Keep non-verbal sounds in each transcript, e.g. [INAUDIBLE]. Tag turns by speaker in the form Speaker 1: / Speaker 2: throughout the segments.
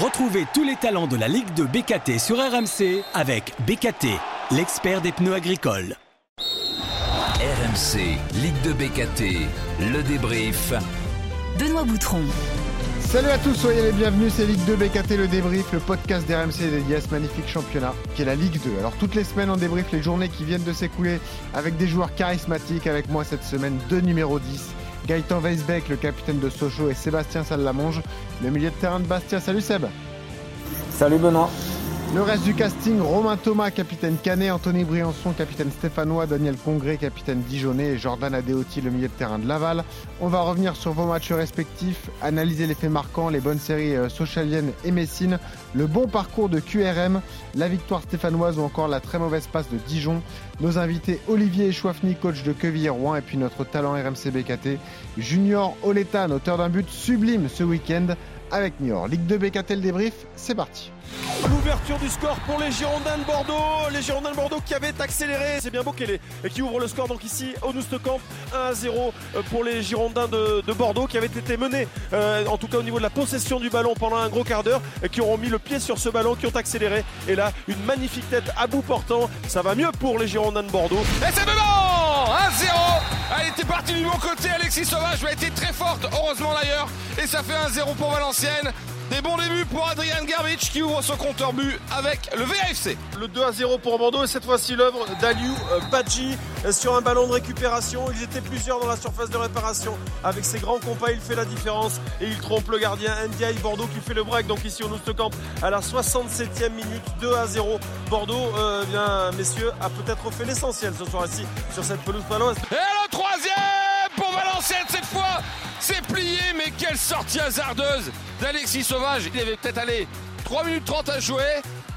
Speaker 1: Retrouvez tous les talents de la Ligue de BKT sur RMC avec BKT, l'expert des pneus agricoles.
Speaker 2: RMC, Ligue de BKT, le débrief.
Speaker 3: Benoît Boutron.
Speaker 4: Salut à tous, soyez les bienvenus, c'est Ligue 2 BKT, le débrief, le podcast d'RMC dédié à ce magnifique championnat qui est la Ligue 2. Alors toutes les semaines on débrief les journées qui viennent de s'écouler avec des joueurs charismatiques. Avec moi cette semaine, deux numéros 10. Gaëtan Weisbeck, le capitaine de Sochaux, et Sébastien Salamonge, le milieu de terrain de Bastia. Salut Seb
Speaker 5: Salut Benoît
Speaker 4: le reste du casting, Romain Thomas, capitaine Canet, Anthony Briançon, capitaine stéphanois, Daniel Congré, capitaine Dijonais et Jordan Adeoti, le milieu de terrain de Laval. On va revenir sur vos matchs respectifs, analyser les faits marquants, les bonnes séries euh, socialiennes et Messine, le bon parcours de QRM, la victoire stéphanoise ou encore la très mauvaise passe de Dijon. Nos invités Olivier Chouafny, coach de Quevilly-Rouen et puis notre talent RMC BKT, Junior Oletan, auteur d'un but sublime ce week-end avec Niort. Ligue 2 BKT le débrief, c'est parti.
Speaker 6: L'ouverture du score pour les Girondins de Bordeaux. Les Girondins de Bordeaux qui avaient accéléré. C'est bien et qui ouvre le score donc ici au Noustecamp 1 à 0 euh, pour les Girondins de, Bordeaux qui avaient été menés euh, en tout cas au niveau de la possession du ballon pendant un gros quart d'heure et qui auront mis le pied sur ce ballon, qui ont accéléré. Et là, une magnifique tête à bout portant. Ça va mieux pour les Girondins de Bordeaux.
Speaker 7: Et c'est 1-0 Elle était partie du bon côté. Alexis Sauvage a été très forte, heureusement d'ailleurs. Et ça fait 1-0 pour Valenciennes. Des bons débuts pour Adrian Garbage qui ouvre son compteur but avec le VAFC.
Speaker 6: Le 2 à 0 pour Bordeaux et cette fois-ci l'œuvre d'Aliou euh, Badji euh, sur un ballon de récupération. Ils étaient plusieurs dans la surface de réparation. Avec ses grands compas, il fait la différence et il trompe le gardien Ndiaye Bordeaux qui fait le break. Donc ici au Camp à la 67e minute, 2 à 0. Bordeaux, euh, bien messieurs, a peut-être fait l'essentiel ce soir-ci sur cette pelouse paloise.
Speaker 7: Et quelle sortie hasardeuse d'Alexis Sauvage. Il avait peut-être allé 3 minutes 30 à jouer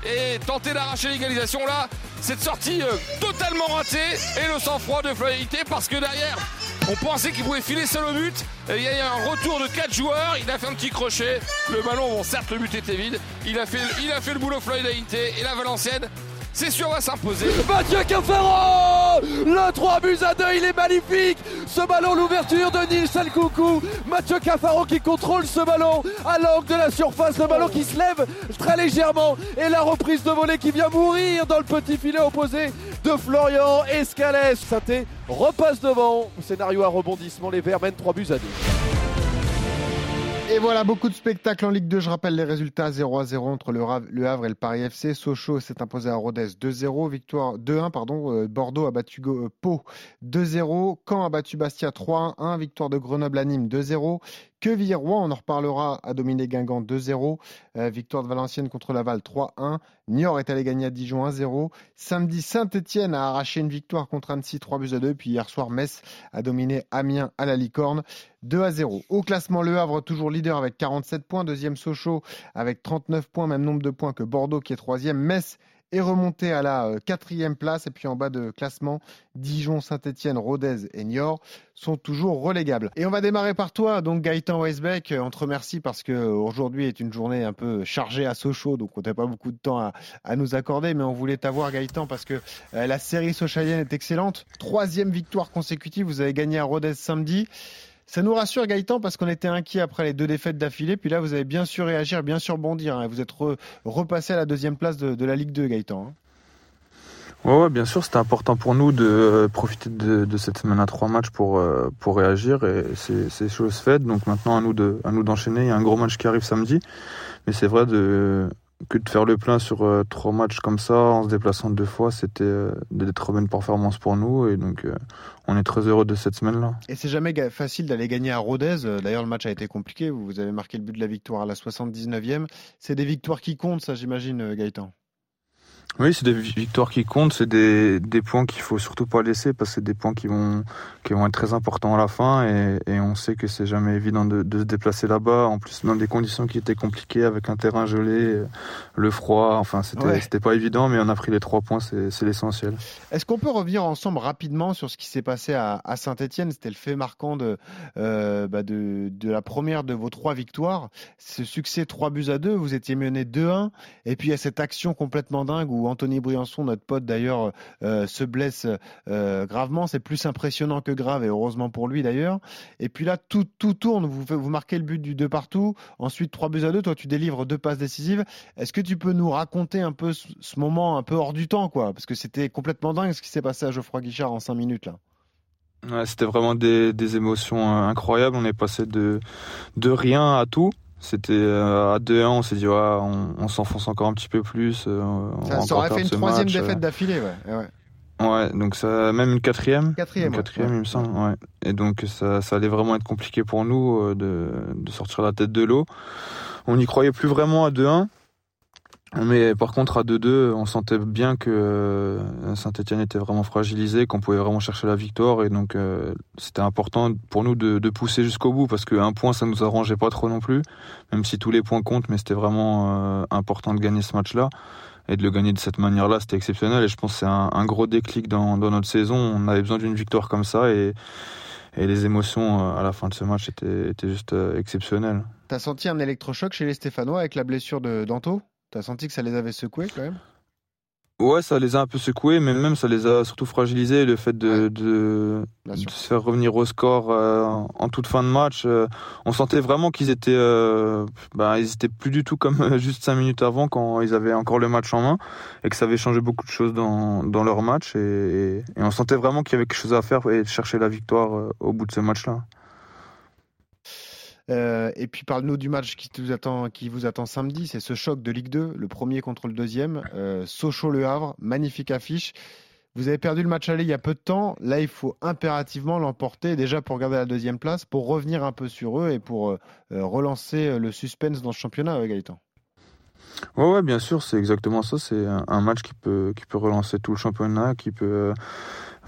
Speaker 7: et tenter d'arracher l'égalisation là. Cette sortie euh, totalement ratée et le sang-froid de Floydité parce que derrière, on pensait qu'il pouvait filer seul au but. Il y a eu un retour de 4 joueurs. Il a fait un petit crochet. Le ballon, certes, le but était vide. Il a fait, le boulot Floydité et la Valencienne c'est sûr, va s'imposer.
Speaker 8: Mathieu Cafaro Le 3 buts à 2, il est magnifique Ce ballon, l'ouverture de Nils Coucou Mathieu Cafaro qui contrôle ce ballon à l'angle de la surface, le ballon qui se lève très légèrement et la reprise de volée qui vient mourir dans le petit filet opposé de Florian Escalès. Sainté repasse devant. Scénario à rebondissement, les Verts mènent 3 buts à 2.
Speaker 4: Et voilà, beaucoup de spectacles en Ligue 2. Je rappelle les résultats 0 à 0 entre le Havre et le Paris FC. Sochaux s'est imposé à Rodez 2-0. Victoire 2-1, pardon. Euh, Bordeaux a battu euh, Pau 2-0. Caen a battu Bastia 3-1. Victoire de Grenoble à Nîmes 2-0. Quevilly-Rouen, on en reparlera, a dominé Guingamp 2-0. Euh, victoire de Valenciennes contre Laval 3-1. Niort est allé gagner à Dijon 1-0. Samedi, Saint-Etienne a arraché une victoire contre Annecy 3 buts à 2. Puis hier soir, Metz a dominé Amiens à la Licorne 2 à 0. Au classement, Le Havre toujours leader avec 47 points. Deuxième Sochaux avec 39 points, même nombre de points que Bordeaux qui est troisième. Metz est remonté à la euh, quatrième place. Et puis en bas de classement, Dijon, Saint-Etienne, Rodez et Niort sont toujours relégables. Et on va démarrer par toi, donc Gaëtan Weisbeck. On te remercie parce que aujourd'hui est une journée un peu chargée à Sochaux, donc on n'a pas beaucoup de temps à, nous accorder, mais on voulait t'avoir Gaëtan parce que euh, la série sochalienne est excellente. Troisième victoire consécutive, vous avez gagné à Rodez samedi. Ça nous rassure Gaëtan parce qu'on était inquiet après les deux défaites d'affilée. Puis là, vous avez bien su réagir, bien sûr bondir. Hein. Vous êtes repassé à la deuxième place de, la Ligue 2, Gaëtan. Hein.
Speaker 9: Ouais, bien sûr, c'était important pour nous de euh, profiter de, cette semaine à trois matchs pour, euh, pour réagir et c'est chose faite. Donc maintenant, à nous d'enchaîner. Il y a un gros match qui arrive samedi, mais c'est vrai de, que de faire le plein sur euh, trois matchs comme ça en se déplaçant deux fois, c'était euh, des très bonnes performances pour nous et donc euh, on est très heureux de cette semaine-là.
Speaker 4: Et c'est jamais facile d'aller gagner à Rodez. D'ailleurs, le match a été compliqué. Vous avez marqué le but de la victoire à la 79e. C'est des victoires qui comptent, ça, j'imagine, Gaëtan?
Speaker 9: Oui, c'est des victoires qui comptent, c'est des, des points qu'il faut surtout pas laisser parce que c'est des points qui vont qui vont être très importants à la fin et, et on sait que c'est jamais évident de, de se déplacer là-bas. En plus, dans des conditions qui étaient compliquées avec un terrain gelé, le froid, enfin c'était c'était pas évident, mais on a pris les trois points, c'est l'essentiel.
Speaker 4: Est-ce qu'on peut revenir ensemble rapidement sur ce qui s'est passé à, à Saint-Étienne? C'était le fait marquant de, euh, bah de de la première de vos trois victoires, ce succès 3 buts à 2, vous étiez mené 2-1 et puis il y a cette action complètement dingue où Anthony Briançon, notre pote d'ailleurs, euh, se blesse euh, gravement. C'est plus impressionnant que grave et heureusement pour lui d'ailleurs. Et puis là, tout, tout tourne. Vous, vous marquez le but du 2 partout. Ensuite, 3 buts à 2. Toi, tu délivres deux passes décisives. Est-ce que tu peux nous raconter un peu ce, moment un peu hors du temps, quoi? Parce que c'était complètement dingue ce qui s'est passé à Geoffroy Guichard en 5 minutes là.
Speaker 9: C'était vraiment des, des, émotions euh, incroyables. On est passé de, de rien à tout. C'était euh, à 2-1, on s'est dit, ouais, on, on s'enfonce encore un petit peu plus.
Speaker 4: Euh, ça, ça aurait fait une troisième match. défaite d'affilée, ouais. ouais.
Speaker 9: Ouais, donc ça, même une quatrième.
Speaker 4: Quatrième,
Speaker 9: une quatrième ouais. il me semble. Ouais. Et donc ça, ça allait vraiment être compliqué pour nous de, de sortir la tête de l'eau. On n'y croyait plus vraiment à 2-1. Mais par contre, à 2-2, on sentait bien que euh, Saint-Etienne était vraiment fragilisé, qu'on pouvait vraiment chercher la victoire. Et donc, euh, c'était important pour nous de, pousser jusqu'au bout, parce qu'un point, ça nous arrangeait pas trop non plus, même si tous les points comptent, mais c'était vraiment euh, important de gagner ce match-là. Et de le gagner de cette manière-là, c'était exceptionnel. Et je pense que c'est un, gros déclic dans, notre saison. On avait besoin d'une victoire comme ça. Et, les émotions à la fin de ce match étaient, étaient juste exceptionnelles.
Speaker 4: T'as senti un électrochoc chez les Stéphanois avec la blessure de Danto? T'as senti que ça les avait secoués quand même?
Speaker 9: Ouais, ça les a un peu secoués, mais même ça les a surtout fragilisés. Le fait de, ouais. de, de se faire revenir au score euh, en toute fin de match, euh, on sentait vraiment qu'ils étaient, euh, bah, ils étaient plus du tout comme juste cinq minutes avant quand ils avaient encore le match en main et que ça avait changé beaucoup de choses dans, dans leur match. Et, et, et on sentait vraiment qu'il y avait quelque chose à faire et de chercher la victoire au bout de ce match-là.
Speaker 4: Euh, et puis parle-nous du match qui, vous attend, samedi. C'est ce choc de Ligue 2, le premier contre le deuxième. Euh, Sochaux-Le Havre, magnifique affiche. Vous avez perdu le match aller il y a peu de temps. Là, il faut impérativement l'emporter déjà pour garder la deuxième place, pour revenir un peu sur eux et pour euh, relancer le suspense dans ce championnat, Gaëtan.
Speaker 9: Ouais, ouais, bien sûr, c'est exactement ça. C'est un match qui peut, qui peut relancer tout le championnat, qui peut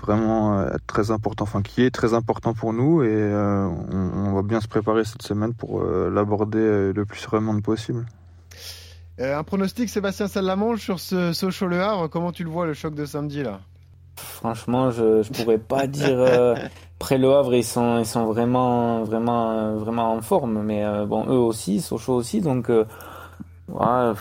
Speaker 9: vraiment euh, très important, enfin qui est très important pour nous et euh, on, on, va bien se préparer cette semaine pour euh, l'aborder le plus sereinement possible.
Speaker 4: Euh, un pronostic, Sébastien Salamange, sur ce Sochaux Le Havre, comment tu le vois le choc de samedi là?
Speaker 5: Franchement, je ne pourrais pas [LAUGHS] dire. Euh, après le Havre, ils sont, ils sont vraiment, vraiment, vraiment en forme, mais bon, eux aussi, Sochaux aussi, donc. Ouais,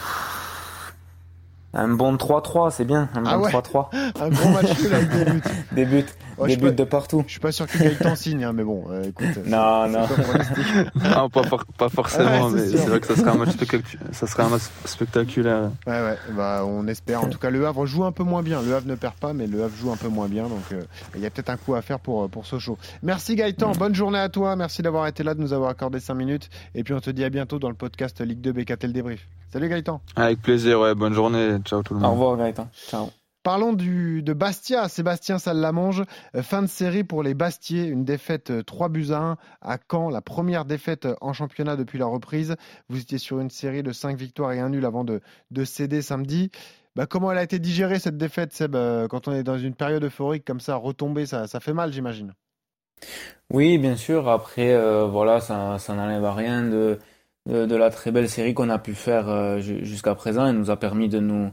Speaker 5: un bon 3-3, c'est bien. Un
Speaker 4: ah
Speaker 5: bon
Speaker 4: ouais
Speaker 5: 3-3. [LAUGHS]
Speaker 4: un gros match nul avec des buts. [LAUGHS]
Speaker 5: des buts.
Speaker 4: Ouais,
Speaker 5: des buts
Speaker 4: pas,
Speaker 5: de partout.
Speaker 4: Je suis pas sûr que Gaëtan signe, hein, mais bon, euh, écoute.
Speaker 5: Non, non. [LAUGHS]
Speaker 9: non, pas, pas forcément,
Speaker 4: ouais,
Speaker 9: mais c'est vrai que ça serait un match spectaculaire. Ça serait un match spectaculaire.
Speaker 4: Ouais, ouais, bah, on espère. En tout cas, le Havre joue un peu moins bien. Le Havre ne perd pas, mais le Havre joue un peu moins bien. Donc, il euh, y a peut-être un coup à faire pour, pour Sochaux. Merci Gaëtan. Mmh. Bonne journée à toi. Merci d'avoir été là, de nous avoir accordé 5 minutes. Et puis, on te dit à bientôt dans le podcast Ligue 2 BKT le débrief. Salut Gaëtan.
Speaker 9: Avec plaisir, ouais. Bonne journée. Ciao tout le monde.
Speaker 5: Au revoir Gaëtan. Ciao.
Speaker 4: Parlons du, de Bastia, Sébastien Salamange. Fin de série pour les Bastiers, une défaite 3 buts à 1 à Caen, la première défaite en championnat depuis la reprise. Vous étiez sur une série de 5 victoires et 1 nul avant de, de céder samedi. Bah, comment elle a été digérée cette défaite, Seb Quand on est dans une période euphorique comme ça, retomber, ça, fait mal, j'imagine.
Speaker 5: Oui, bien sûr. Après, euh, voilà, ça, n'enlève à rien de, la très belle série qu'on a pu faire euh, jusqu'à présent. Elle nous a permis de nous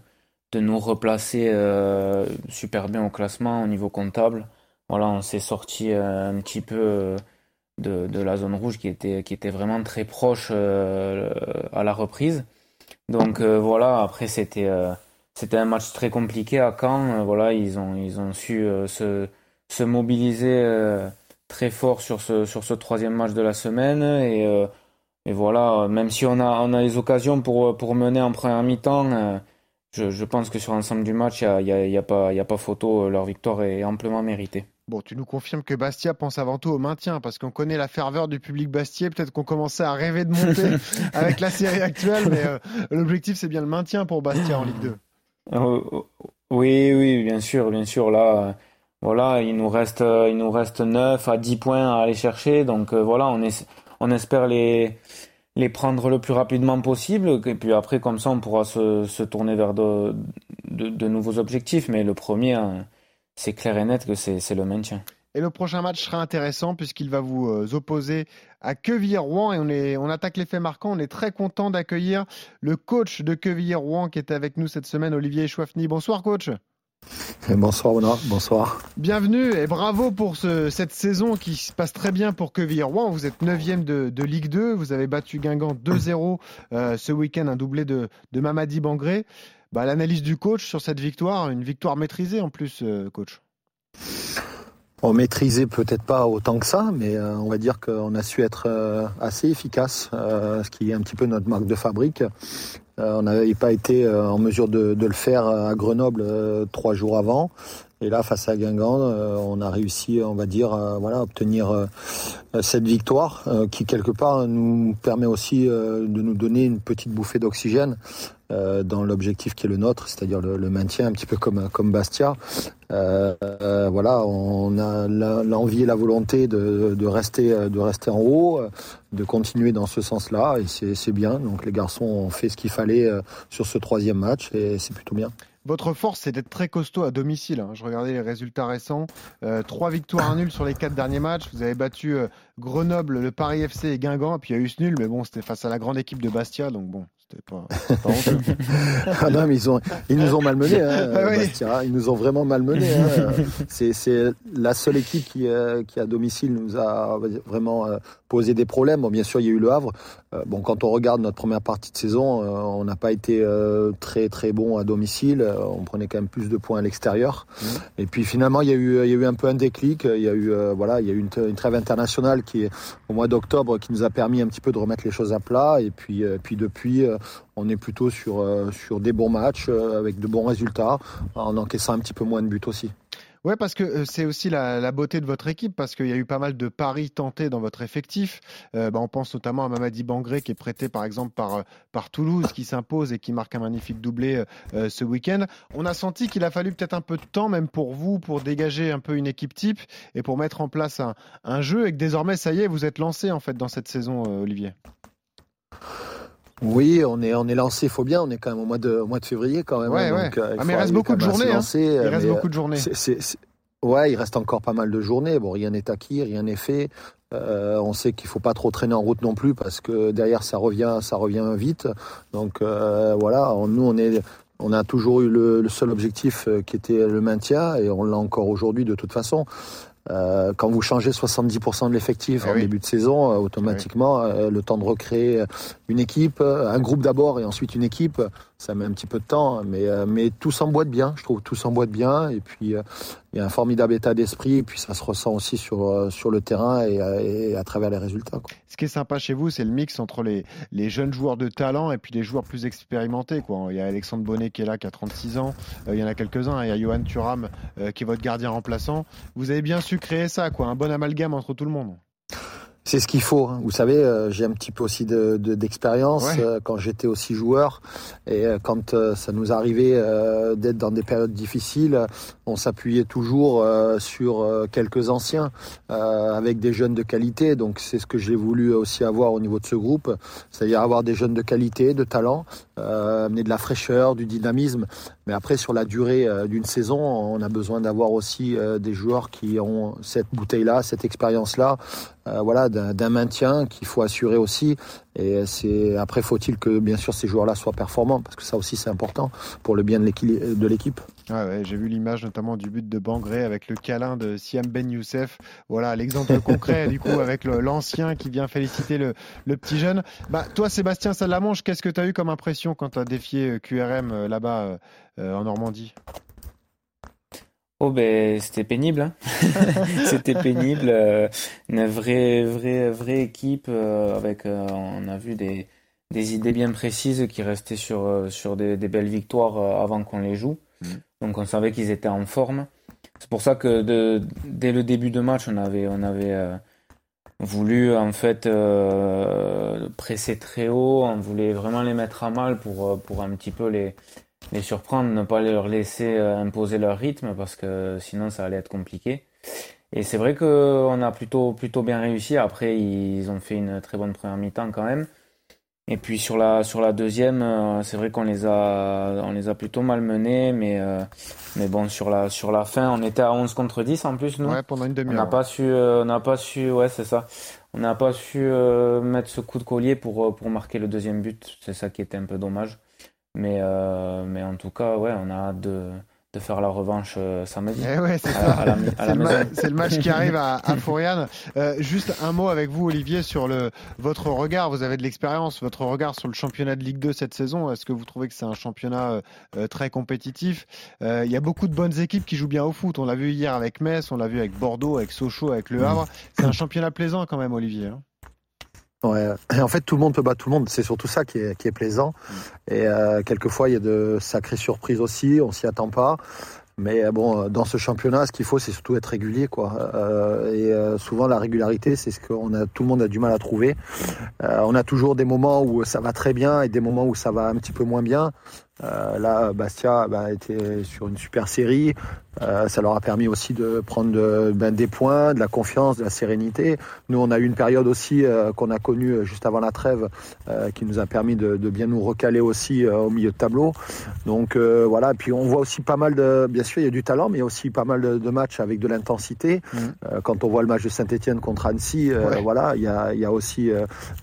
Speaker 5: de nous replacer euh, super bien au classement au niveau comptable. Voilà, on s'est sorti euh, un petit peu euh, de, de, la zone rouge qui était, qui était vraiment très proche euh, à la reprise. Donc euh, voilà, après c'était c'était un match très compliqué à Caen. voilà, ils ont ils ont su se se mobiliser très fort sur ce sur ce troisième match de la semaine et et voilà, même si on a on a les occasions pour pour mener en première mi-temps je, je, pense que sur l'ensemble du match, il n'y a, y a, a, pas, y a pas photo. Leur victoire est amplement méritée.
Speaker 4: Bon, tu nous confirmes que Bastia pense avant tout au maintien, parce qu'on connaît la ferveur du public Bastier. Peut-être qu'on commençait à rêver de monter [LAUGHS] avec la série actuelle, mais euh, l'objectif, c'est bien le maintien pour Bastia en Ligue 2.
Speaker 5: Euh, oui, oui, bien sûr, bien sûr. Là, voilà, il nous reste, il nous reste 9 à 10 points à aller chercher. Donc euh, voilà, on, est, on espère les les prendre le plus rapidement possible. Et puis après, comme ça, on pourra se, se tourner vers de, de, nouveaux objectifs. Mais le premier, hein, c'est clair et net que c'est le maintien.
Speaker 4: Et le prochain match sera intéressant puisqu'il va vous euh, opposer à Quevilly-Rouen et on, est, on attaque les faits marquants. On est très content d'accueillir le coach de Quevilly-Rouen qui est avec nous cette semaine, Olivier Chouafny. Bonsoir coach.
Speaker 10: Bonsoir Benoît, bonsoir.
Speaker 4: Bienvenue et bravo pour ce, cette saison qui se passe très bien pour Quevilly-Rouen. Vous êtes 9e de, de, Ligue 2, vous avez battu Guingamp 2-0 euh, ce week-end, un doublé de, de Mamadi Bangré. bah, l'analyse du coach sur cette victoire, une victoire maîtrisée en plus, coach.
Speaker 10: On maîtrisait peut-être pas autant que ça, mais on va dire qu'on a su être assez efficace, ce qui est un petit peu notre marque de fabrique. On n'avait pas été en mesure de, le faire à Grenoble trois jours avant. Et là, face à Guingamp, euh, on a réussi, on va dire, voilà, obtenir euh, cette victoire euh, qui quelque part nous permet aussi de nous donner une petite bouffée d'oxygène dans l'objectif qui est le nôtre, c'est-à-dire le, maintien, un petit peu comme comme Bastia. voilà, on a l'envie et la volonté de, de, rester de rester en haut, de continuer dans ce sens-là, et c'est bien. Donc les garçons ont fait ce qu'il fallait sur ce troisième match, et c'est plutôt bien.
Speaker 4: Votre force, c'est d'être très costaud à domicile. Hein. Je regardais les résultats récents. Euh, trois victoires, un nul sur les quatre derniers matchs. Vous avez battu euh, Grenoble, le Paris FC et Guingamp. Et puis il y a eu ce nul, mais bon, c'était face à la grande équipe de Bastia. Donc bon, pas, [LAUGHS]
Speaker 10: ah non, mais ils, ont, ils nous ont malmenés, hein, [LAUGHS] ah ils nous ont vraiment malmenés. Hein. C'est la seule équipe qui, euh, qui, à domicile, nous a vraiment euh, posé des problèmes. Bon, bien sûr, il y a eu le Havre. Euh, bon, quand on regarde notre première partie de saison, on n'a pas été très très bon à domicile. On prenait quand même plus de points à l'extérieur. Mmh. Et puis finalement, il y, a eu, il y a eu un peu un déclic. Il y a eu, voilà, il y a eu une, une trêve internationale qui est au mois d'octobre qui nous a permis un petit peu de remettre les choses à plat. Et puis, puis depuis, on est plutôt sur, euh, sur des bons matchs euh, avec de bons résultats, en encaissant un petit peu moins de buts aussi.
Speaker 4: Ouais, parce que euh, c'est aussi la, beauté de votre équipe, parce qu'il y a eu pas mal de paris tentés dans votre effectif. Bah, on pense notamment à Mamadi Bangré, qui est prêté par exemple par, par Toulouse, qui s'impose et qui marque un magnifique doublé ce week-end. On a senti qu'il a fallu peut-être un peu de temps, même pour vous, pour dégager un peu une équipe type et pour mettre en place un jeu, et que désormais, ça y est, vous êtes lancé en fait dans cette saison, Olivier.
Speaker 10: Oui, on est on est lancé, faut bien. On est quand même au mois de mois de février quand même.
Speaker 4: Ouais, hein, euh, ah, mais il reste beaucoup de journées. Hein. il reste beaucoup de journées.
Speaker 10: Ouais, il reste encore pas mal de journées. Bon, rien n'est acquis, rien n'est fait. Euh, on sait qu'il faut pas trop traîner en route non plus parce que derrière ça revient, ça revient vite. Donc euh, voilà, nous on est, on a toujours eu le, le seul objectif qui était le maintien et on l'a encore aujourd'hui de toute façon. Euh, quand vous changez 70% de l'effectif eh en début de saison, euh, automatiquement, euh, le temps de recréer une équipe, un groupe d'abord et ensuite une équipe, ça met un petit peu de temps, mais, euh, mais tout s'emboîte bien, je trouve, tout s'emboîte bien, et puis euh, il y a un formidable état d'esprit, et puis ça se ressent aussi sur, euh, sur le terrain et, à travers les résultats.
Speaker 4: Ce qui est sympa chez vous, c'est le mix entre les, les jeunes joueurs de talent et puis les joueurs plus expérimentés. Il y a Alexandre Bonnet qui est là, qui a 36 ans, il y en a quelques-uns, il y a Johan Thuram qui est votre gardien remplaçant. Vous avez bien su créer ça, quoi, un bon amalgame entre tout le monde.
Speaker 10: C'est ce qu'il faut. Hein. Vous savez, euh, j'ai un petit peu aussi d'expérience de, euh, quand j'étais aussi joueur et euh, quand ça nous arrivait d'être dans des périodes difficiles, on s'appuyait toujours sur quelques anciens avec des jeunes de qualité. Donc c'est ce que j'ai voulu aussi avoir au niveau de ce groupe, c'est-à-dire avoir des jeunes de qualité, de talent, amener de la fraîcheur, du dynamisme. Mais après, sur la durée d'une saison, on a besoin d'avoir aussi des joueurs qui ont cette bouteille-là, cette expérience-là, voilà d'un maintien qu'il faut assurer aussi. Et c'est après faut-il que bien sûr ces joueurs-là soient performants parce que ça aussi c'est important pour le bien de l'équipe.
Speaker 4: J'ai vu l'image notamment du but de Bangré avec le câlin de Siam Ben Youssef. Voilà l'exemple concret du coup avec l'ancien qui vient féliciter le, petit jeune. Bah, toi Sébastien Salamanche, qu'est-ce que tu as eu comme impression quand tu as défié euh, QRM euh, là-bas euh, en Normandie?
Speaker 5: Oh ben c'était pénible, hein. [LAUGHS] c'était pénible. Euh, une vraie vraie vraie équipe euh, avec euh, on a vu des des idées bien précises qui restaient sur sur des, des belles victoires avant qu'on les joue. Mmh. Donc on savait qu'ils étaient en forme. C'est pour ça que de, dès le début de match on avait on avait voulu en fait presser très haut. On voulait vraiment les mettre à mal pour pour un petit peu les les surprendre, ne pas leur laisser euh, imposer leur rythme parce que sinon ça allait être compliqué. Et c'est vrai qu'on a plutôt, plutôt bien réussi. Après, ils ont fait une très bonne première mi-temps quand même. Et puis sur la, sur la deuxième, euh, c'est vrai qu'on les a, on les a plutôt malmenés, mais, euh, mais bon, sur la, sur la fin, on était à 11 contre 10 en plus, nous.
Speaker 4: Ouais, pendant une demi-heure.
Speaker 5: On n'a pas su, on n'a pas su, ouais, c'est ça. On n'a pas su mettre ce coup de collier pour, pour marquer le deuxième but. C'est ça qui était un peu dommage. Mais, euh, mais en tout cas, ouais, on a hâte de, de faire la revanche euh, samedi.
Speaker 4: Eh ouais, c'est le, match qui arrive à, à [LAUGHS] Fouriane. Euh, juste un mot avec vous, Olivier, sur le, votre regard. Vous avez de l'expérience, votre regard sur le championnat de Ligue 2 cette saison. Est-ce que vous trouvez que c'est un championnat euh, très compétitif? Il y a beaucoup de bonnes équipes qui jouent bien au foot. On l'a vu hier avec Metz, on l'a vu avec Bordeaux, avec Sochaux, avec Le Havre. C'est un championnat plaisant quand même, Olivier. Hein.
Speaker 10: Ouais. en fait, tout le monde peut battre tout le monde. C'est surtout ça qui est, qui est plaisant. Et euh, quelquefois, il y a de sacrées surprises aussi. On s'y attend pas. Mais euh, bon, dans ce championnat, ce qu'il faut, c'est surtout être régulier, quoi. Euh, et euh, souvent, la régularité, c'est ce qu'on a, tout le monde a du mal à trouver. Euh, on a toujours des moments où ça va très bien et des moments où ça va un petit peu moins bien. Euh, là, Bastia bah, était sur une super série. Euh, ça leur a permis aussi de prendre ben, des points, de la confiance, de la sérénité. Nous, on a eu une période aussi euh, qu'on a connue juste avant la trêve, euh, qui nous a permis de, de bien nous recaler aussi euh, au milieu de tableau. Donc voilà. Puis on voit aussi pas mal de, bien sûr, il y a du talent, mais il y a aussi pas mal de, de matchs avec de l'intensité. Mmh. quand on voit le match de Saint-Etienne contre Annecy, ouais. voilà, il y a, il y a aussi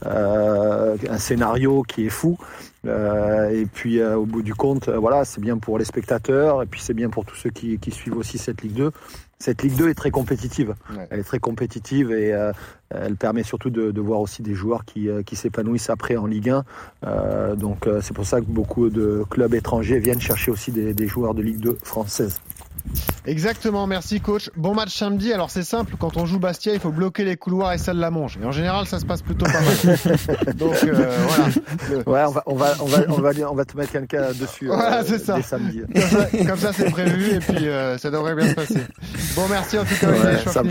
Speaker 10: un scénario qui est fou. Euh, et puis euh, au bout du compte, euh, voilà, c'est bien pour les spectateurs et puis c'est bien pour tous ceux qui, qui, suivent aussi cette Ligue 2. Cette Ligue 2 est très compétitive. Ouais. Elle est très compétitive et elle permet surtout de, de, voir aussi des joueurs qui, qui s'épanouissent après en Ligue 1. donc c'est pour ça que beaucoup de clubs étrangers viennent chercher aussi des, des joueurs de Ligue 2 française.
Speaker 4: Exactement, merci coach. Bon match samedi. Alors c'est simple, quand on joue Bastia, il faut bloquer les couloirs et celle la manche. Et en général, ça se passe plutôt pas mal. [LAUGHS] Donc euh, voilà.
Speaker 10: Le... Ouais, on va, on va, on va, on va, on va te mettre quelqu'un dessus.
Speaker 4: Voilà, euh, c'est ça.
Speaker 10: Samedi.
Speaker 4: Comme ça, c'est prévu et puis euh, ça devrait bien se passer. Bon, merci en tout cas. Ouais, ça...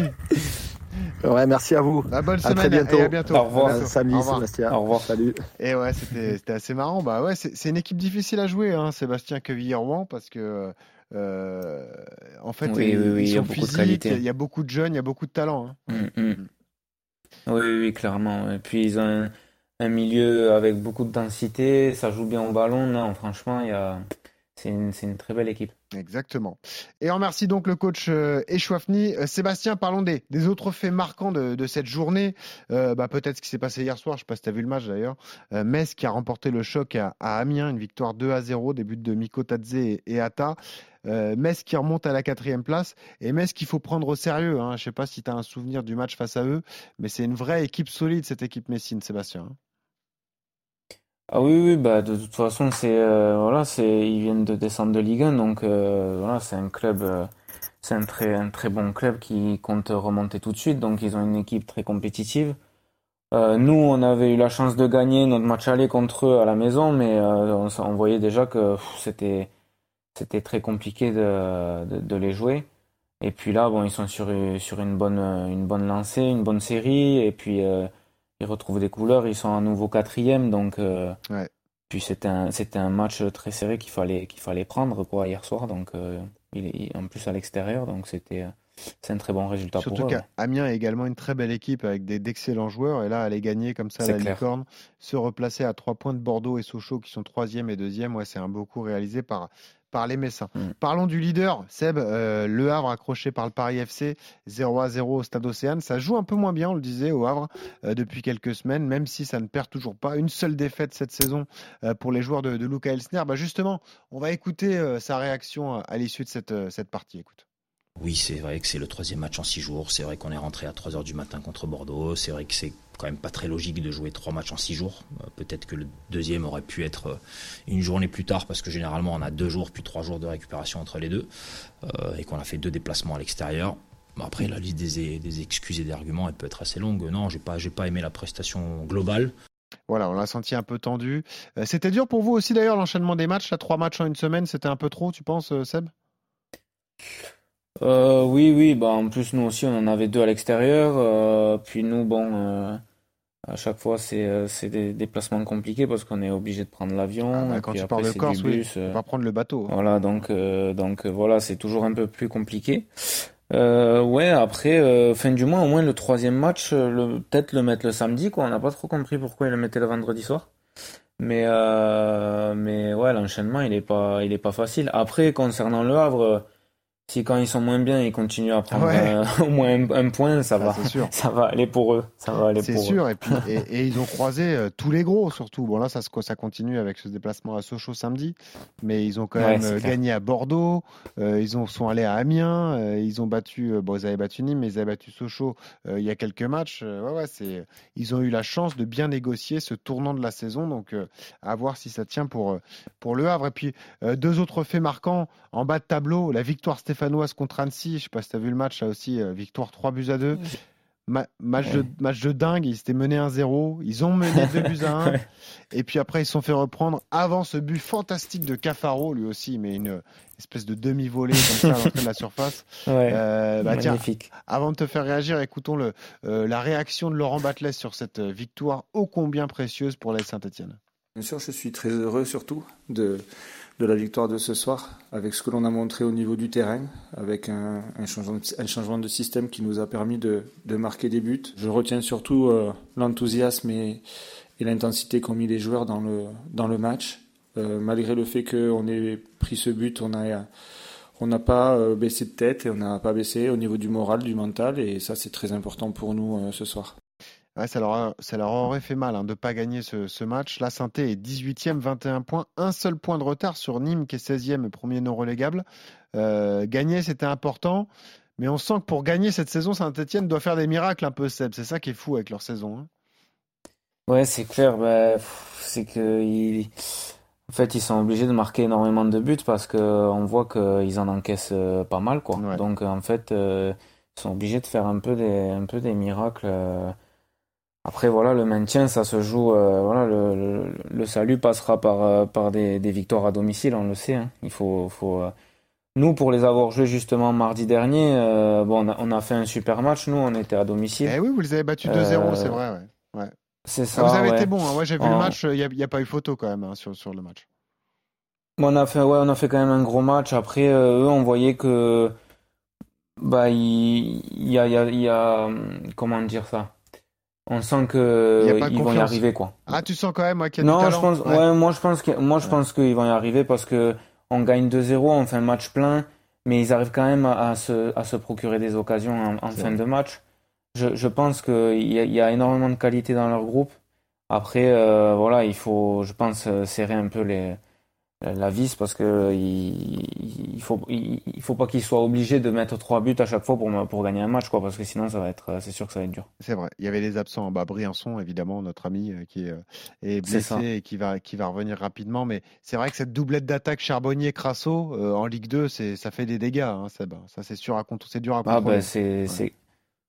Speaker 10: Ouais, merci à vous.
Speaker 4: Bah, bonne
Speaker 10: à
Speaker 4: semaine
Speaker 10: très bientôt.
Speaker 4: et à bientôt.
Speaker 5: Au revoir.
Speaker 10: Samedi,
Speaker 5: Au revoir.
Speaker 10: Sébastien.
Speaker 5: Au revoir.
Speaker 10: Salut.
Speaker 4: Et ouais, c'était assez marrant. Bah ouais, c'est une équipe difficile à jouer, hein, Sébastien Queville-Rouen, parce que euh, en fait,
Speaker 5: oui, il y a beaucoup
Speaker 4: physiques,
Speaker 5: de qualité.
Speaker 4: il y a beaucoup de jeunes, il y a beaucoup de talent. Hein.
Speaker 5: Mm, mm. Oui, oui, oui, clairement. Et puis ils ont un, un, milieu avec beaucoup de densité, ça joue bien au ballon. Non, franchement, il y a... c'est une, très belle équipe.
Speaker 4: Exactement. Et on remercie donc le coach euh. Euh, Sébastien, parlons des, des, autres faits marquants de, cette journée. Euh, bah, Peut-être ce qui s'est passé hier soir, je ne sais pas si tu as vu le match d'ailleurs. Euh, Metz qui a remporté le choc à, Amiens, une victoire 2 à 0, début de Miko Tadze et, et Atta. Metz qui remonte à la quatrième place et Metz qu'il faut prendre au sérieux. Hein. Je ne sais pas si tu as un souvenir du match face à eux, mais c'est une vraie équipe solide cette équipe Messine, Sébastien.
Speaker 5: Ah oui, oui, bah de toute façon, c'est euh, voilà, c'est ils viennent de descendre de Ligue 1, donc euh, voilà, c'est un club, euh, c'est un très un très bon club qui compte remonter tout de suite, donc ils ont une équipe très compétitive. nous, on avait eu la chance de gagner notre match aller contre eux à la maison, mais on, voyait déjà que c'était c'était très compliqué de, de, de, les jouer. Et puis là, bon, ils sont sur sur une bonne une bonne lancée, une bonne série, et puis ils retrouvent des couleurs, ils sont à nouveau quatrième, donc euh,
Speaker 4: ouais.
Speaker 5: puis c'était un c'était un match très serré qu'il fallait qu'il fallait prendre quoi hier soir, donc euh, il est en plus à l'extérieur, donc c'était c'est un très bon résultat
Speaker 4: Surtout
Speaker 5: pour eux.
Speaker 4: Surtout qu'Amiens est également une très belle équipe avec d'excellents joueurs et là aller gagner comme ça la
Speaker 5: clair.
Speaker 4: licorne, se replacer à trois points de Bordeaux et Sochaux qui sont troisième et deuxième, ouais c'est un beau coup réalisé par par les Messins.
Speaker 5: Mm.
Speaker 4: Parlons du leader, Seb, euh, Le Havre accroché par le Paris FC 0 à 0 au Stade Océane. Ça joue un peu moins bien, on le disait, au Havre euh, depuis quelques semaines, même si ça ne perd toujours pas. Une seule défaite cette saison euh, pour les joueurs de, de Luca Elsner. Bah justement, on va écouter sa réaction à l'issue de cette, cette partie. Écoute.
Speaker 11: Oui, c'est vrai que c'est le troisième match en six jours. C'est vrai qu'on est rentré à 3 heures du matin contre Bordeaux. C'est vrai que c'est quand même pas très logique de jouer trois matchs en six jours. Euh, Peut-être que le deuxième aurait pu être euh, une journée plus tard parce que généralement on a deux jours puis trois jours de récupération entre les deux euh, et qu'on a fait deux déplacements à l'extérieur. Après, la liste des, excuses et des arguments, elle peut être assez longue. Non, j'ai pas, aimé la prestation globale.
Speaker 4: Voilà, on l'a senti un peu tendu. C'était dur pour vous aussi d'ailleurs l'enchaînement des matchs, là, trois matchs en une semaine, c'était un peu trop, tu penses, Seb?
Speaker 5: Euh, oui, oui, bah en plus nous aussi on en avait deux à l'extérieur, euh, puis nous bon, euh, à chaque fois c'est euh, c'est des déplacements compliqués parce qu'on est obligé de prendre l'avion.
Speaker 4: Ah bah, quand tu pars de Corse, oui, on va prendre le bateau.
Speaker 5: Hein. Voilà, donc donc voilà, c'est toujours un peu plus compliqué. ouais, après fin du mois, au moins le troisième match, le, peut-être le mettre le samedi quoi. On n'a pas trop compris pourquoi il le mettait le vendredi soir. Mais mais ouais, l'enchaînement il est pas il est pas facile. Après concernant le Havre si quand ils sont moins bien, ils continuent à prendre euh, [LAUGHS] au moins un, point, ça, va, sûr. [LAUGHS] ça va aller pour eux. Ça va aller
Speaker 4: C'est sûr. Et, puis, [LAUGHS] et, ils ont croisé euh, tous les gros, surtout. Bon là, ça, ça continue avec ce déplacement à Sochaux samedi, mais ils ont quand même euh, gagné à Bordeaux. ils ont, sont allés à Amiens. ils ont battu, bon, ils avaient battu Nîmes, mais ils avaient battu Sochaux il y a quelques matchs. ouais, ouais, c'est, ils ont eu la chance de bien négocier ce tournant de la saison. Donc, à voir si ça tient pour pour le Havre. Et puis deux autres faits marquants en bas de tableau, la victoire Stéphane stéphanoise contre Annecy. Je sais pas si tu as vu le match là aussi. Euh, victoire 3 buts à 2. match, de, match de dingue. Ils s'étaient menés 1-0. Ils ont mené 2 buts à 1. [LAUGHS] Et puis après, ils se sont fait reprendre avant ce but fantastique de Cafaro. Lui aussi, mais une espèce de demi-volée comme ça à l'entrée de la surface. [LAUGHS]
Speaker 5: Euh, bah, magnifique.
Speaker 4: avant de te faire réagir, écoutons le, euh, la réaction de Laurent Batles sur cette victoire ô combien précieuse pour la Saint-Etienne.
Speaker 12: Bien sûr, je suis très heureux surtout de de la victoire de ce soir, avec ce que l'on a montré au niveau du terrain, avec un, changement, de, un changement, de, système qui nous a permis de, marquer des buts. Je retiens surtout euh, l'enthousiasme et, l'intensité qu'ont mis les joueurs dans le, dans le match. Euh, malgré le fait qu'on ait pris ce but, on a on n'a pas euh, baissé de tête et on n'a pas baissé au niveau du moral, du mental, et ça c'est très important pour nous ce soir
Speaker 4: ça, leur ça leur aurait fait mal hein, de ne pas gagner ce, match. La Sainté est 18e, 21 points, un seul point de retard sur Nîmes qui est 16e et premier non relégable. Euh, gagner, c'était important, mais on sent que pour gagner cette saison, Saint-Etienne doit faire des miracles un peu, Seb. C'est ça qui est fou avec leur saison. Hein.
Speaker 5: Ouais, c'est clair. Bah, c'est que en fait, ils sont obligés de marquer énormément de buts parce qu'on voit qu'ils en encaissent euh, pas mal. Quoi. Donc, en fait, euh, ils sont obligés de faire un peu des, un peu des miracles. Après, voilà, le maintien, ça se joue. Euh, voilà, le, le, salut passera par, euh, par des, des, victoires à domicile, on le sait. Hein. Il faut, faut euh, Nous, pour les avoir joués justement mardi dernier, bon, on a, on a, fait un super match. Nous, on était à domicile.
Speaker 4: Eh oui, vous les avez battus 2-0, c'est vrai. Ouais. ouais.
Speaker 5: C'est ça.
Speaker 4: Ah, vous avez été bon. Hein. j'ai vu le match. Il n'y a, a, pas eu photo quand même hein, sur, sur le match.
Speaker 5: on a fait, ouais, on a fait quand même un gros match. Après, eux, on voyait que, bah, il, y a, il y a, comment dire ça? On sent que ils vont y arriver quoi.
Speaker 4: Ah, tu sens quand même
Speaker 5: qu'il y a
Speaker 4: non,
Speaker 5: je pense, ouais. moi je pense que moi je pense qu'ils vont y arriver parce que on gagne 2-0, on fait un match plein, mais ils arrivent quand même à, se, à se procurer des occasions en, fin de match. Je, je pense qu'il y, y, a énormément de qualité dans leur groupe. Après, euh, voilà, il faut, je pense, euh, serrer un peu les, la vis parce que il, il faut il, faut pas qu'il soit obligé de mettre trois buts à chaque fois pour pour gagner un match quoi parce que sinon ça va être c'est sûr que ça va être dur.
Speaker 4: C'est vrai. Il y avait les absents bas Briançon évidemment notre ami euh, qui est, est blessé et qui va qui va revenir rapidement mais c'est vrai que cette doublette d'attaque Charbonnier Crasso euh, en Ligue 2 c'est ça fait des dégâts hein, ça, ça c'est sûr à c'est dur à
Speaker 5: ah, bah, c'est c'est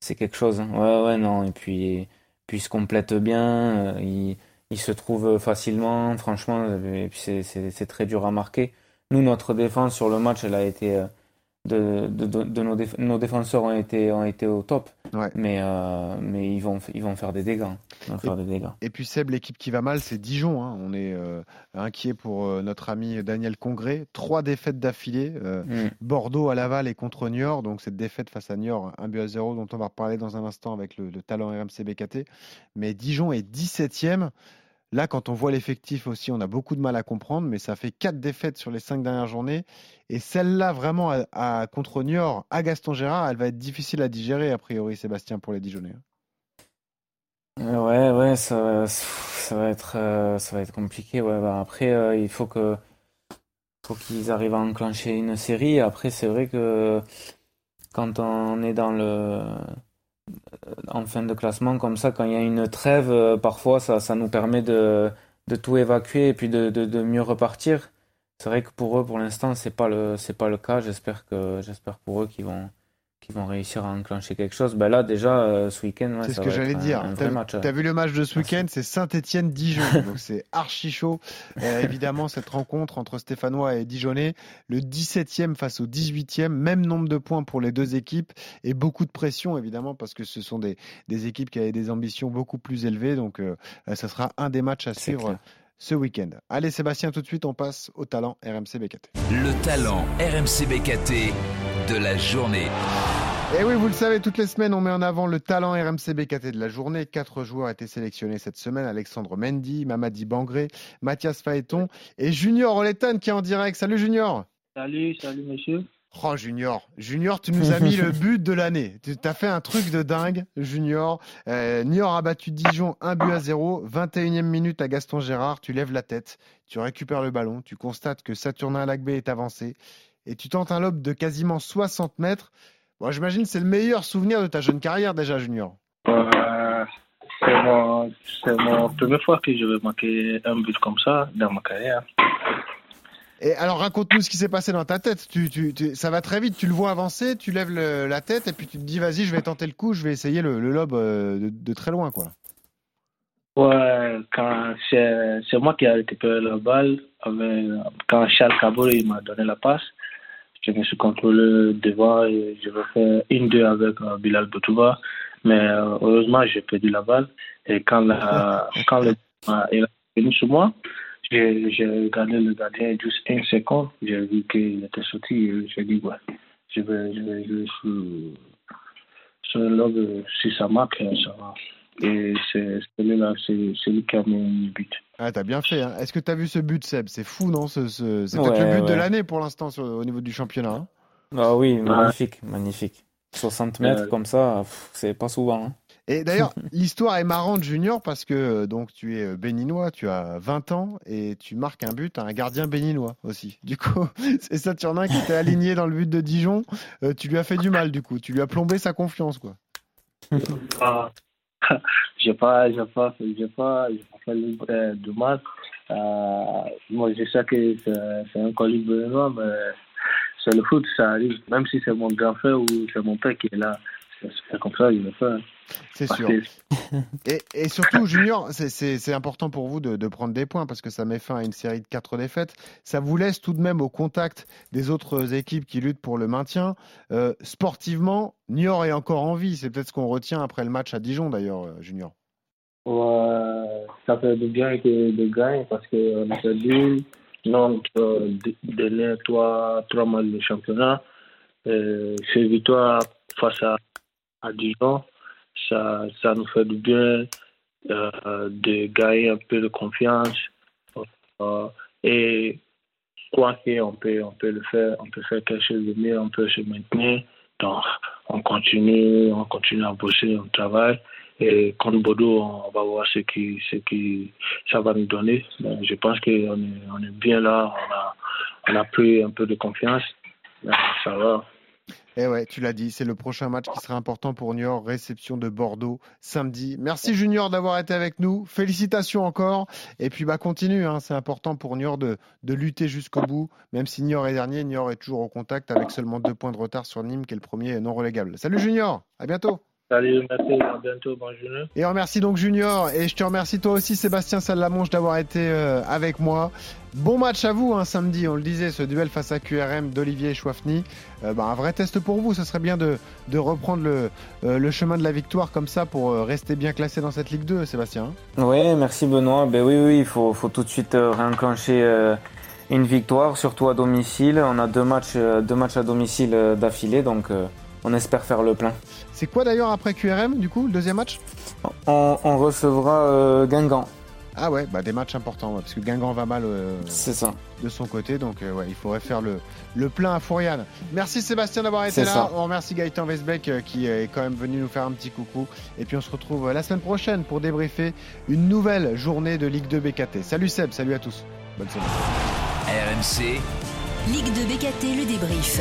Speaker 5: c'est quelque chose hein. ouais ouais non et puis puis il se complète bien euh, il il se trouve facilement, franchement, et puis c'est très dur à marquer. Nous, notre défense sur le match, elle a été euh, de, de, de, nos, nos, défenseurs ont été, ont été au top, mais, euh, mais ils, vont, ils vont faire des dégâts. et, faire des dégâts.
Speaker 4: Et puis Seb, l'équipe qui va mal, c'est Dijon. Hein. On est euh, inquiet pour notre ami Daniel Congré. Trois défaites d'affilée. Mm. Bordeaux à Laval et contre Niort. Donc cette défaite face à Niort, 1 but à 0, dont on va reparler dans un instant avec le, le talent RMC BKT. Mais Dijon est 17e. Là, quand on voit l'effectif aussi, on a beaucoup de mal à comprendre, mais ça fait quatre défaites sur les cinq dernières journées. Et celle-là, vraiment, à, contre Niort, à Gaston Gérard, elle va être difficile à digérer, a priori, Sébastien, pour les Dijonais.
Speaker 5: Euh, ouais, ouais, ça, ça, va, être, euh, ça va être compliqué. Ouais. Bah, après, euh, il faut faut qu'ils arrivent à enclencher une série. Après, c'est vrai que quand on est dans le en fin de classement comme ça, quand il y a une trêve, euh, parfois ça, nous permet de, tout évacuer et puis de, de, de mieux repartir. C'est vrai que pour eux, pour l'instant, c'est pas le c'est pas le cas. J'espère que j'espère pour eux qu'ils vont qui vont réussir à enclencher quelque chose. Ben là, déjà, euh, ce week-end,
Speaker 4: c'est ce que j'allais dire. Tu as, vu le match de ce week-end, c'est Saint-Etienne-Dijon. [LAUGHS] donc c'est archi chaud. Euh, évidemment, cette rencontre entre Stéphanois et Dijonais, le 17e face au 18e, même nombre de points pour les deux équipes et beaucoup de pression, évidemment, parce que ce sont des, des équipes qui avaient des ambitions beaucoup plus élevées. Donc, euh, ça sera un des matchs à suivre ce week-end. Allez Sébastien, tout de suite on passe au talent RMC BKT.
Speaker 2: Le talent RMC BKT de la journée.
Speaker 4: Et eh oui, vous le savez, toutes les semaines, on met en avant le talent RMC BKT de la journée. Quatre joueurs étaient sélectionnés cette semaine. Alexandre Mendy, Mamadi Bangré, Mathias Faeton et Junior Oletan qui est en direct. Salut Junior
Speaker 13: Salut, salut monsieur.
Speaker 4: Oh Junior, Junior, tu nous as mis le [LAUGHS] but de l'année. Tu as fait un truc de dingue, Junior. Euh, Niort a battu Dijon 1 but à 0. 21e minute à Gaston Gérard, tu lèves la tête, tu récupères le ballon, tu constates que Saturnin Lagbé est avancé et tu tentes un lob de quasiment 60 mètres. Bon, j'imagine que c'est le meilleur souvenir de ta jeune carrière déjà, Junior.
Speaker 13: Euh, c'est mon, mon première fois que je vais marquer un but comme ça dans ma carrière.
Speaker 4: Et alors raconte-nous ce qui s'est passé dans ta tête. Tu, tu, ça va très vite, tu le vois avancer, tu lèves la tête et puis tu te dis vas-y, je vais tenter le coup, je vais essayer le, lob euh, de, très loin quoi.
Speaker 13: Ouais, quand c'est moi qui ai récupéré la balle, quand Charles Cabot m'a donné la passe, je me suis contrôlé devant et je vais faire une deux avec euh, Bilal Boutouba, mais euh, heureusement j'ai perdu la balle et quand, la, [LAUGHS] quand le, il est venu sur moi, j'ai regardé le gardien juste une seconde, j'ai vu qu'il était sorti j'ai dit, ouais, je vais, je vais jouer sur, le lobe, si ça marque, ça va. Et c'est celui-là, c'est lui qui a mis le but.
Speaker 4: Ah, t'as bien fait. Hein. Est-ce que t'as vu ce but, Seb? C'est fou, non ce, ce... C'est peut-être le but de l'année pour l'instant au niveau du championnat. Hein.
Speaker 5: ah oui, magnifique, magnifique. 60 mètres comme ça, c'est pas souvent. Hein.
Speaker 4: Et d'ailleurs, [LAUGHS] l'histoire est marrante, Junior, parce que euh, donc tu es euh, béninois, tu as 20 ans et tu marques un but à un gardien béninois aussi. [LAUGHS] Du coup, c'est Saturnin qui t'est aligné dans le but de Dijon. Euh, tu lui as fait du mal, du coup. Tu lui as plombé sa confiance, quoi.
Speaker 13: Ah, [LAUGHS] j'ai pas, j'ai pas, j'ai pas, j'ai pas fait de mal. moi, je sais que c'est un collègue béninois, mais c'est le foot, ça arrive. Même si c'est mon grand frère ou c'est mon père qui est là, c'est comme ça, il le fait.
Speaker 4: C'est sûr. [LAUGHS] Et, surtout, Junior, c'est important pour vous de, prendre des points parce que ça met fin à une série de quatre défaites. Ça vous laisse tout de même au contact des autres équipes qui luttent pour le maintien. Euh, sportivement, Niort est encore en vie. C'est peut-être ce qu'on retient après le match à Dijon, d'ailleurs, euh, Junior.
Speaker 13: Ouais, ça fait du bien que de gagner parce qu'on a perdu non, dernier trois, trois matchs de championnat. Euh, ces victoires face à, à Dijon ça, ça nous fait du bien euh, de gagner un peu de confiance. Euh, et quoi qu'on peut, on peut le faire, on peut faire quelque chose de mieux, on peut se maintenir. Donc, on continue, on continue à bosser, on travaille. Et contre Bordeaux, on va voir ce qui, ce qui ça va nous donner. je pense qu'on est, on est bien là, on a, on a pris un peu de confiance. Ça va.
Speaker 4: Eh ouais, tu l'as dit, c'est le prochain match qui sera important pour Niort, réception de Bordeaux samedi. Merci Junior d'avoir été avec nous. Félicitations encore. Et puis bah continue, hein. c'est important pour Niort de, de lutter jusqu'au bout. Même si Niort est dernier, Niort est toujours au contact avec seulement deux points de retard sur Nîmes, qui est le premier non relégable. Salut Junior, à bientôt.
Speaker 13: Salut, merci, à bientôt, bonne journée.
Speaker 4: Et on remercie donc Junior, et je te remercie toi aussi Sébastien Salamonge d'avoir été euh, avec moi. Bon match à vous, hein, samedi, on le disait, ce duel face à QRM d'Olivier Chouafny. Euh, bah, un vrai test pour vous, ce serait bien de, de reprendre le, euh, le, chemin de la victoire comme ça pour rester bien classé dans cette Ligue 2, Sébastien.
Speaker 5: Oui, merci Benoît. Ben oui, oui, il faut, faut tout de suite réenclencher une victoire, surtout à domicile. On a deux matchs, deux matchs à domicile d'affilée, donc on espère faire le plein.
Speaker 4: C'est quoi d'ailleurs après QRM, du coup, le deuxième match?
Speaker 5: On, recevra euh, Guingamp.
Speaker 4: Ah ouais, bah des matchs importants, parce que Guingamp va mal
Speaker 5: euh, ça.
Speaker 4: de son côté, donc euh, ouais, il faudrait faire le, le plein à Fouriane. Merci Sébastien d'avoir été là. On remercie Gaëtan Westbeck qui est quand même venu nous faire un petit coucou. Et puis on se retrouve la semaine prochaine pour débriefer une nouvelle journée de Ligue 2 BKT. Salut Seb, salut à tous. Bonne semaine.
Speaker 2: RMC.
Speaker 3: Ligue 2 BKT, le débrief.